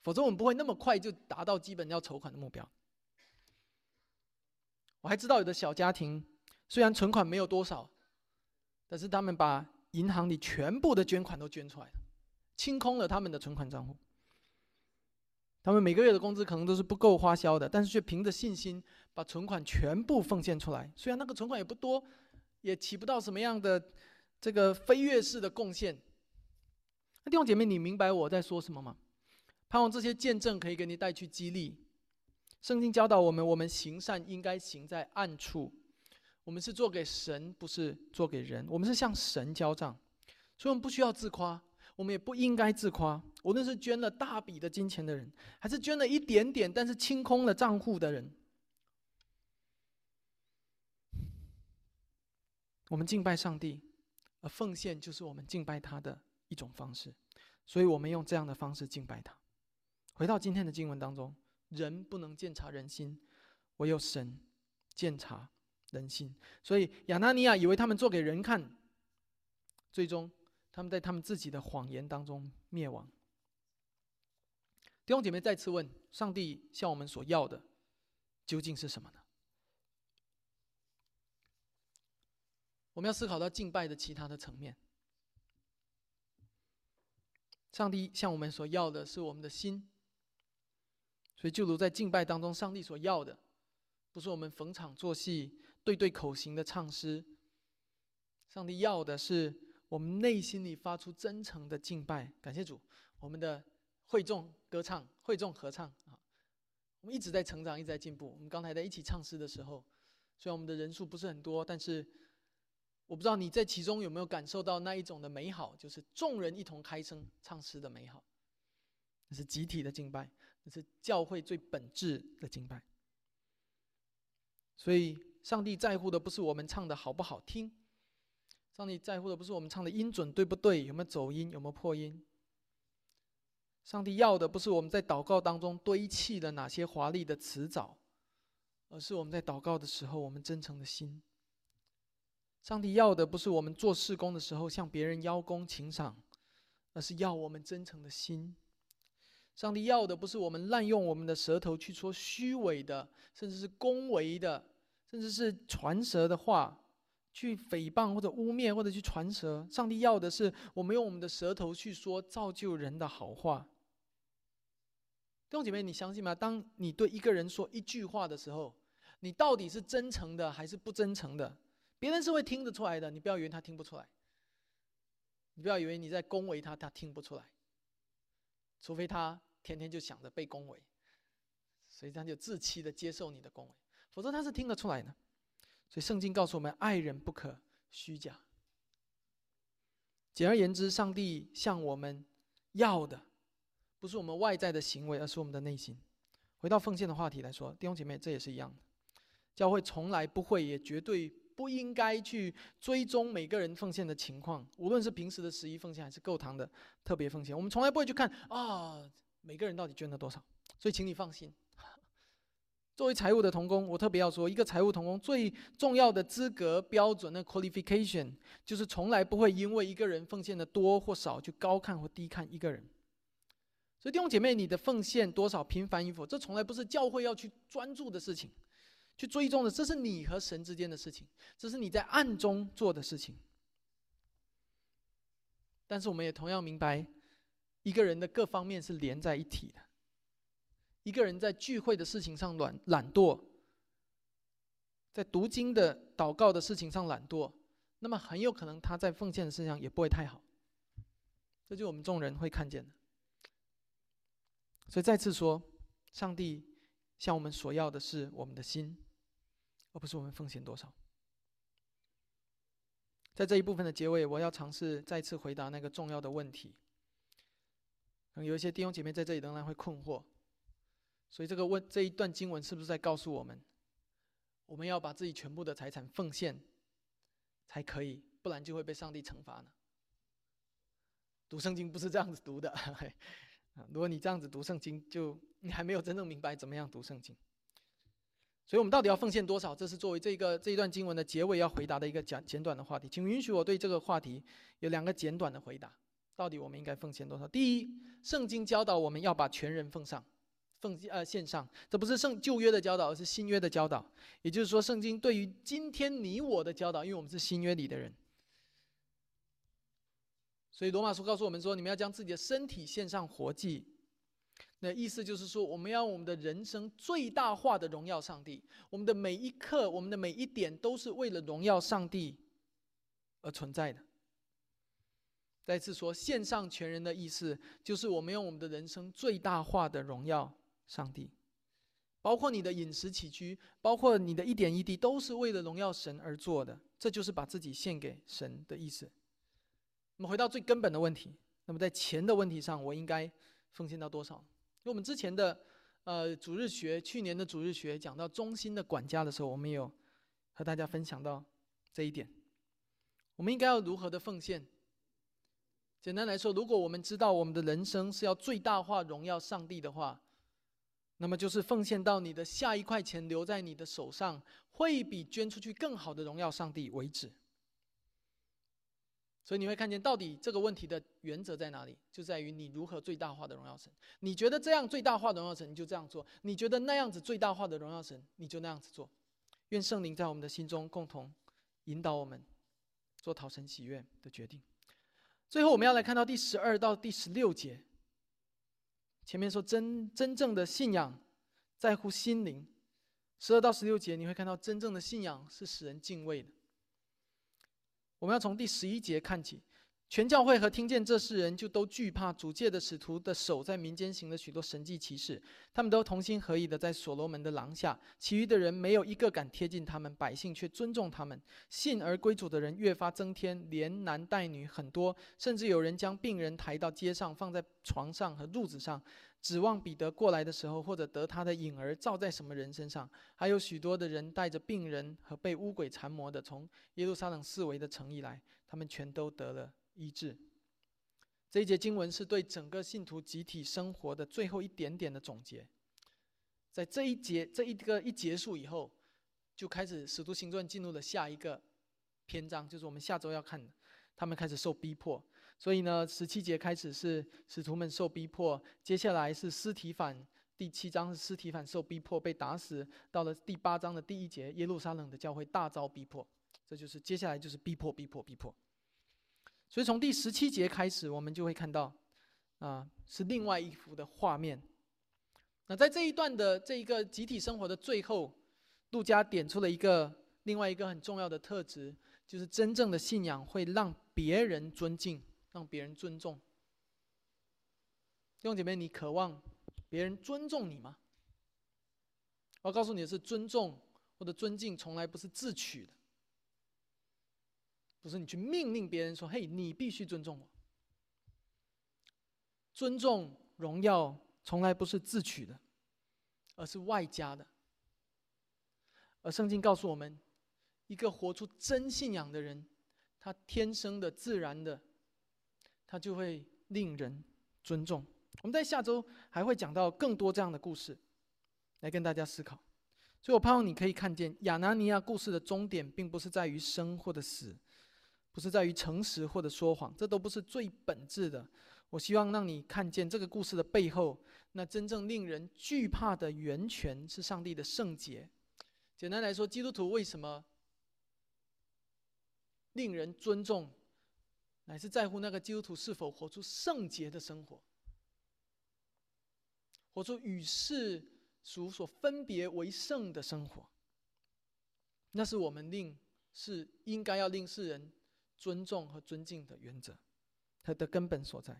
否则我们不会那么快就达到基本要筹款的目标。我还知道有的小家庭虽然存款没有多少，但是他们把。银行里全部的捐款都捐出来了，清空了他们的存款账户。他们每个月的工资可能都是不够花销的，但是却凭着信心把存款全部奉献出来。虽然那个存款也不多，也起不到什么样的这个飞跃式的贡献。那弟兄姐妹，你明白我在说什么吗？盼望这些见证可以给你带去激励。圣经教导我们，我们行善应该行在暗处。我们是做给神，不是做给人。我们是向神交账，所以我们不需要自夸，我们也不应该自夸。无论是捐了大笔的金钱的人，还是捐了一点点但是清空了账户的人，我们敬拜上帝，而奉献就是我们敬拜他的一种方式。所以我们用这样的方式敬拜他。回到今天的经文当中，人不能鉴察人心，唯有神。鉴察人心。所以亚拿尼亚以为他们做给人看，最终他们在他们自己的谎言当中灭亡。弟兄姐妹再次问：上帝向我们所要的究竟是什么呢？我们要思考到敬拜的其他的层面。上帝向我们所要的是我们的心，所以就如在敬拜当中，上帝所要的不是我们逢场作戏、对对口型的唱诗，上帝要的是我们内心里发出真诚的敬拜。感谢主，我们的会众歌唱、会众合唱啊，我们一直在成长，一直在进步。我们刚才在一起唱诗的时候，虽然我们的人数不是很多，但是。我不知道你在其中有没有感受到那一种的美好，就是众人一同开声唱诗的美好。那是集体的敬拜，那是教会最本质的敬拜。所以，上帝在乎的不是我们唱的好不好听，上帝在乎的不是我们唱的音准对不对，有没有走音，有没有破音。上帝要的不是我们在祷告当中堆砌了哪些华丽的词藻，而是我们在祷告的时候，我们真诚的心。上帝要的不是我们做事工的时候向别人邀功请赏，而是要我们真诚的心。上帝要的不是我们滥用我们的舌头去说虚伪的，甚至是恭维的，甚至是传舌的话，去诽谤或者污蔑或者去传舌。上帝要的是我们用我们的舌头去说造就人的好话。弟兄姐妹，你相信吗？当你对一个人说一句话的时候，你到底是真诚的还是不真诚的？别人是会听得出来的，你不要以为他听不出来。你不要以为你在恭维他，他听不出来。除非他天天就想着被恭维，所以他就自欺的接受你的恭维，否则他是听得出来的。所以圣经告诉我们，爱人不可虚假。简而言之，上帝向我们要的，不是我们外在的行为，而是我们的内心。回到奉献的话题来说，弟兄姐妹，这也是一样的。教会从来不会，也绝对。不应该去追踪每个人奉献的情况，无论是平时的十一奉献还是购堂的特别奉献，我们从来不会去看啊，每个人到底捐了多少。所以，请你放心。作为财务的童工，我特别要说，一个财务童工最重要的资格标准的 qualification，就是从来不会因为一个人奉献的多或少，就高看或低看一个人。所以，弟兄姐妹，你的奉献多少频繁与否，这从来不是教会要去专注的事情。去追踪的，这是你和神之间的事情，这是你在暗中做的事情。但是我们也同样明白，一个人的各方面是连在一起的。一个人在聚会的事情上懒懒惰，在读经的祷告的事情上懒惰，那么很有可能他在奉献的事情上也不会太好。这就我们众人会看见的。所以再次说，上帝向我们所要的是我们的心。而不是我们奉献多少。在这一部分的结尾，我要尝试再次回答那个重要的问题。有一些弟兄姐妹在这里仍然会困惑，所以这个问这一段经文是不是在告诉我们，我们要把自己全部的财产奉献才可以，不然就会被上帝惩罚呢？读圣经不是这样子读的。如果你这样子读圣经，就你还没有真正明白怎么样读圣经。所以，我们到底要奉献多少？这是作为这个这一段经文的结尾要回答的一个简简短的话题。请允许我对这个话题有两个简短的回答：到底我们应该奉献多少？第一，圣经教导我们要把全人奉上，奉呃献上。这不是圣旧约的教导，而是新约的教导。也就是说，圣经对于今天你我的教导，因为我们是新约里的人，所以罗马书告诉我们说，你们要将自己的身体献上活祭。那意思就是说，我们要我们的人生最大化的荣耀上帝，我们的每一刻，我们的每一点，都是为了荣耀上帝而存在的。再次说，献上全人的意思，就是我们用我们的人生最大化的荣耀上帝，包括你的饮食起居，包括你的一点一滴，都是为了荣耀神而做的。这就是把自己献给神的意思。我们回到最根本的问题，那么在钱的问题上，我应该奉献到多少？因为我们之前的，呃，主日学，去年的主日学讲到中心的管家的时候，我们有和大家分享到这一点。我们应该要如何的奉献？简单来说，如果我们知道我们的人生是要最大化荣耀上帝的话，那么就是奉献到你的下一块钱留在你的手上，会比捐出去更好的荣耀上帝为止。所以你会看见，到底这个问题的原则在哪里？就在于你如何最大化的荣耀神。你觉得这样最大化的荣耀神，你就这样做；你觉得那样子最大化的荣耀神，你就那样子做。愿圣灵在我们的心中共同引导我们，做讨神喜悦的决定。最后，我们要来看到第十二到第十六节。前面说真真正的信仰在乎心灵，十二到十六节你会看到真正的信仰是使人敬畏的。我们要从第十一节看起，全教会和听见这世人就都惧怕主界的使徒的手在民间行了许多神迹奇事，他们都同心合意的在所罗门的廊下，其余的人没有一个敢贴近他们，百姓却尊重他们，信而归主的人越发增添，连男带女很多，甚至有人将病人抬到街上，放在床上和褥子上。指望彼得过来的时候，或者得他的影儿照在什么人身上。还有许多的人带着病人和被污鬼缠磨的，从耶路撒冷四围的城邑来，他们全都得了医治。这一节经文是对整个信徒集体生活的最后一点点的总结。在这一节这一个一结束以后，就开始使徒行传进入了下一个篇章，就是我们下周要看的，他们开始受逼迫。所以呢，十七节开始是使徒们受逼迫，接下来是尸体反，第七章是尸体反受逼迫被打死，到了第八章的第一节，耶路撒冷的教会大遭逼迫，这就是接下来就是逼迫逼迫逼迫。所以从第十七节开始，我们就会看到，啊，是另外一幅的画面。那在这一段的这一个集体生活的最后，陆家点出了一个另外一个很重要的特质，就是真正的信仰会让别人尊敬。让别人尊重，弟兄姐妹，你渴望别人尊重你吗？我告诉你的是，尊重或者尊敬从来不是自取的，不是你去命令别人说：“嘿，你必须尊重我。”尊重、荣耀从来不是自取的，而是外加的。而圣经告诉我们，一个活出真信仰的人，他天生的、自然的。他就会令人尊重。我们在下周还会讲到更多这样的故事，来跟大家思考。所以我盼望你可以看见亚拿尼亚故事的终点，并不是在于生或者死，不是在于诚实或者说谎，这都不是最本质的。我希望让你看见这个故事的背后，那真正令人惧怕的源泉是上帝的圣洁。简单来说，基督徒为什么令人尊重？乃是在乎那个基督徒是否活出圣洁的生活，活出与世俗所分别为圣的生活。那是我们令是应该要令世人尊重和尊敬的原则，它的根本所在。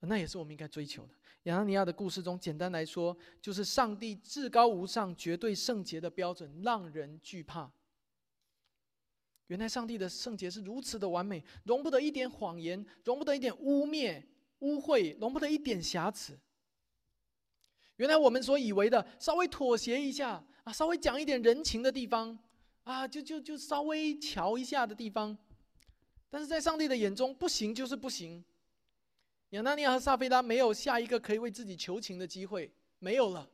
那也是我们应该追求的。亚当尼亚的故事中，简单来说，就是上帝至高无上、绝对圣洁的标准让人惧怕。原来上帝的圣洁是如此的完美，容不得一点谎言，容不得一点污蔑、污秽，容不得一点瑕疵。原来我们所以为的稍微妥协一下啊，稍微讲一点人情的地方啊，就就就稍微瞧一下的地方，但是在上帝的眼中，不行就是不行。亚纳尼亚和撒菲拉没有下一个可以为自己求情的机会，没有了。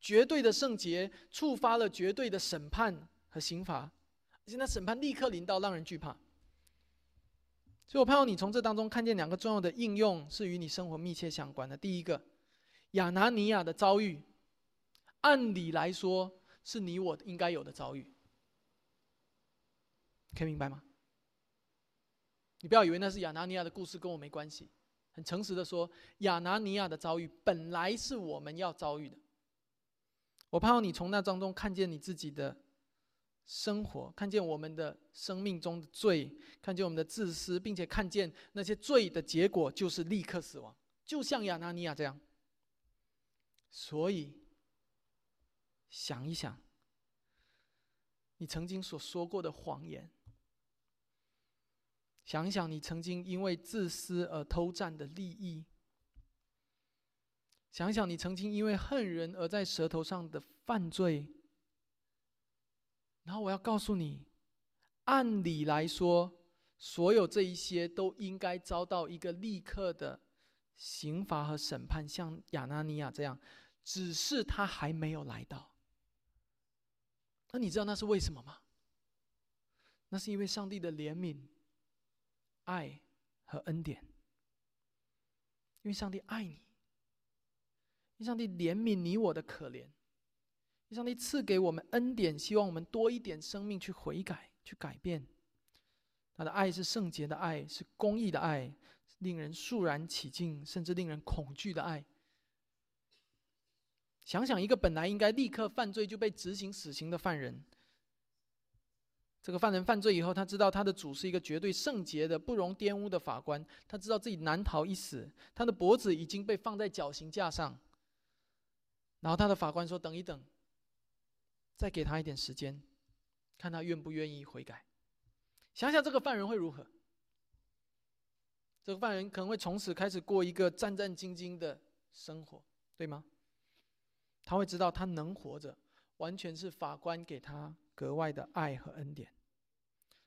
绝对的圣洁触发了绝对的审判和刑罚。现在审判立刻临到，让人惧怕。所以我盼望你从这当中看见两个重要的应用，是与你生活密切相关的。第一个，亚拿尼亚的遭遇，按理来说是你我应该有的遭遇，可以明白吗？你不要以为那是亚拿尼亚的故事，跟我没关系。很诚实的说，亚拿尼亚的遭遇本来是我们要遭遇的。我盼望你从那当中看见你自己的。生活看见我们的生命中的罪，看见我们的自私，并且看见那些罪的结果就是立刻死亡，就像亚纳尼亚这样。所以，想一想，你曾经所说过的谎言，想一想你曾经因为自私而偷占的利益，想想你曾经因为恨人而在舌头上的犯罪。然后我要告诉你，按理来说，所有这一些都应该遭到一个立刻的刑罚和审判，像亚纳尼亚这样，只是他还没有来到。那你知道那是为什么吗？那是因为上帝的怜悯、爱和恩典。因为上帝爱你，因上帝怜悯你我的可怜，因上帝赐给我们恩典，希望我们多一点生命去悔改、去改变。他的爱是圣洁的爱，是公义的爱，令人肃然起敬，甚至令人恐惧的爱。想想一个本来应该立刻犯罪就被执行死刑的犯人，这个犯人犯罪以后，他知道他的主是一个绝对圣洁的、不容玷污的法官，他知道自己难逃一死，他的脖子已经被放在绞刑架上。然后他的法官说：“等一等，再给他一点时间，看他愿不愿意悔改。”想想这个犯人会如何？这个犯人可能会从此开始过一个战战兢兢的生活，对吗？他会知道，他能活着，完全是法官给他格外的爱和恩典。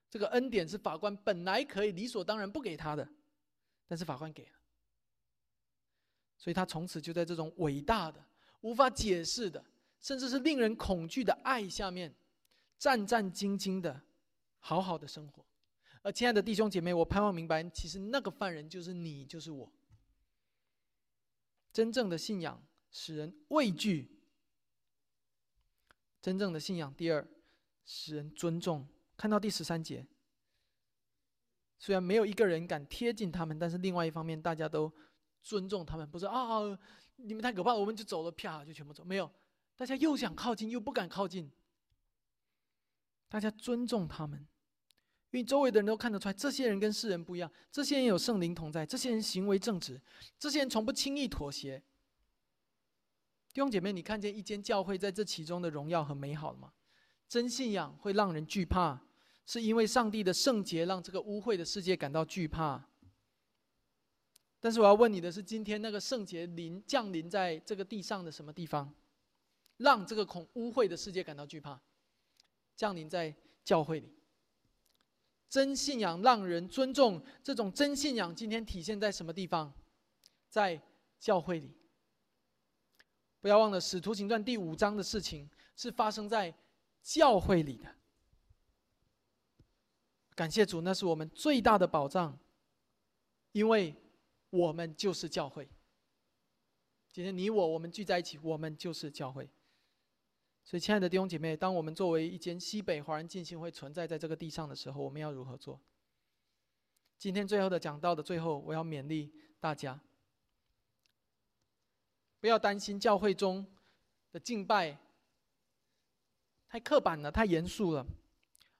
这个恩典是法官本来可以理所当然不给他的，但是法官给了，所以他从此就在这种伟大的、无法解释的，甚至是令人恐惧的爱下面，战战兢兢的，好好的生活。而亲爱的弟兄姐妹，我盼望明白，其实那个犯人就是你，就是我。真正的信仰。使人畏惧，真正的信仰。第二，使人尊重。看到第十三节，虽然没有一个人敢贴近他们，但是另外一方面，大家都尊重他们。不是啊，你们太可怕，我们就走了，啪就全部走。没有，大家又想靠近，又不敢靠近。大家尊重他们，因为周围的人都看得出来，这些人跟世人不一样。这些人有圣灵同在，这些人行为正直，这些人从不轻易妥协。弟兄姐妹，你看见一间教会在这其中的荣耀和美好了吗？真信仰会让人惧怕，是因为上帝的圣洁让这个污秽的世界感到惧怕。但是我要问你的是，今天那个圣洁临降临在这个地上的什么地方，让这个恐污秽的世界感到惧怕？降临在教会里。真信仰让人尊重，这种真信仰今天体现在什么地方？在教会里。不要忘了《使徒行传》第五章的事情是发生在教会里的。感谢主，那是我们最大的保障，因为我们就是教会。今天你我我们聚在一起，我们就是教会。所以，亲爱的弟兄姐妹，当我们作为一间西北华人进信会存在在这个地上的时候，我们要如何做？今天最后的讲到的最后，我要勉励大家。不要担心教会中的敬拜太刻板了、太严肃了；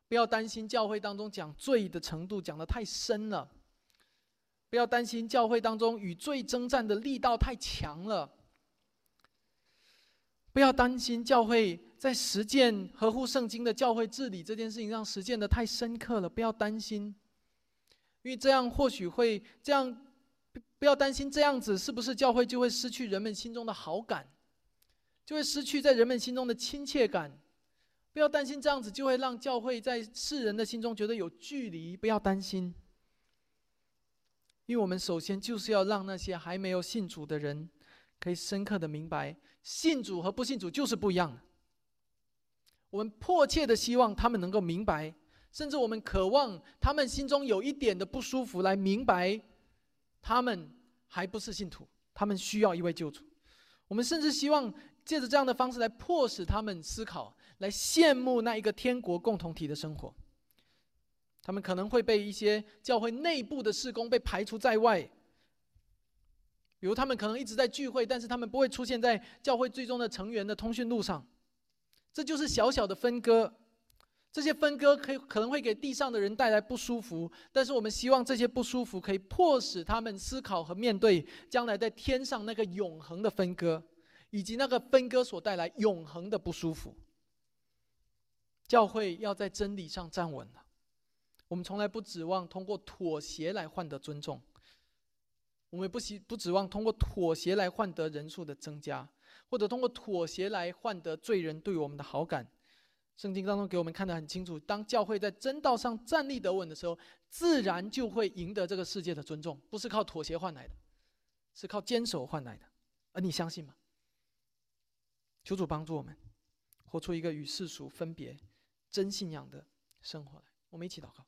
不要担心教会当中讲罪的程度讲的太深了；不要担心教会当中与罪征战的力道太强了；不要担心教会在实践合乎圣经的教会治理这件事情上实践的太深刻了。不要担心，因为这样或许会这样。不要担心这样子是不是教会就会失去人们心中的好感，就会失去在人们心中的亲切感。不要担心这样子就会让教会在世人的心中觉得有距离。不要担心，因为我们首先就是要让那些还没有信主的人，可以深刻的明白，信主和不信主就是不一样的。我们迫切的希望他们能够明白，甚至我们渴望他们心中有一点的不舒服来明白。他们还不是信徒，他们需要一位救主。我们甚至希望借着这样的方式来迫使他们思考，来羡慕那一个天国共同体的生活。他们可能会被一些教会内部的事工被排除在外，比如他们可能一直在聚会，但是他们不会出现在教会最终的成员的通讯录上。这就是小小的分割。这些分割可以可能会给地上的人带来不舒服，但是我们希望这些不舒服可以迫使他们思考和面对将来在天上那个永恒的分割，以及那个分割所带来永恒的不舒服。教会要在真理上站稳了，我们从来不指望通过妥协来换得尊重，我们不希不指望通过妥协来换得人数的增加，或者通过妥协来换得罪人对我们的好感。圣经当中给我们看得很清楚，当教会在真道上站立得稳的时候，自然就会赢得这个世界的尊重，不是靠妥协换来的，是靠坚守换来的。而你相信吗？求主帮助我们，活出一个与世俗分别、真信仰的生活来。我们一起祷告。